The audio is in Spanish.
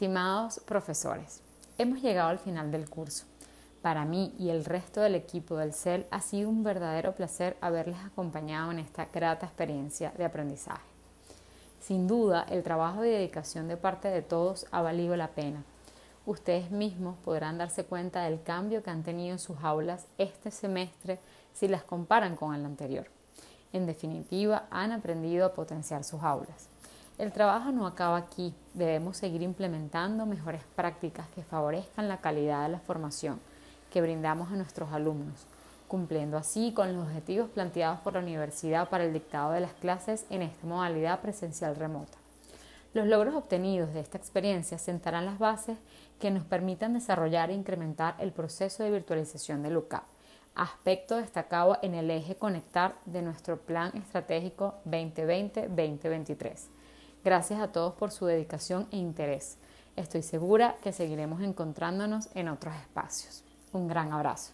Estimados profesores, hemos llegado al final del curso. Para mí y el resto del equipo del CEL ha sido un verdadero placer haberles acompañado en esta grata experiencia de aprendizaje. Sin duda, el trabajo y dedicación de parte de todos ha valido la pena. Ustedes mismos podrán darse cuenta del cambio que han tenido en sus aulas este semestre si las comparan con el anterior. En definitiva, han aprendido a potenciar sus aulas. El trabajo no acaba aquí, debemos seguir implementando mejores prácticas que favorezcan la calidad de la formación que brindamos a nuestros alumnos, cumpliendo así con los objetivos planteados por la universidad para el dictado de las clases en esta modalidad presencial remota. Los logros obtenidos de esta experiencia sentarán las bases que nos permitan desarrollar e incrementar el proceso de virtualización del UCAP, aspecto destacado en el eje conectar de nuestro Plan Estratégico 2020-2023 Gracias a todos por su dedicación e interés. Estoy segura que seguiremos encontrándonos en otros espacios. Un gran abrazo.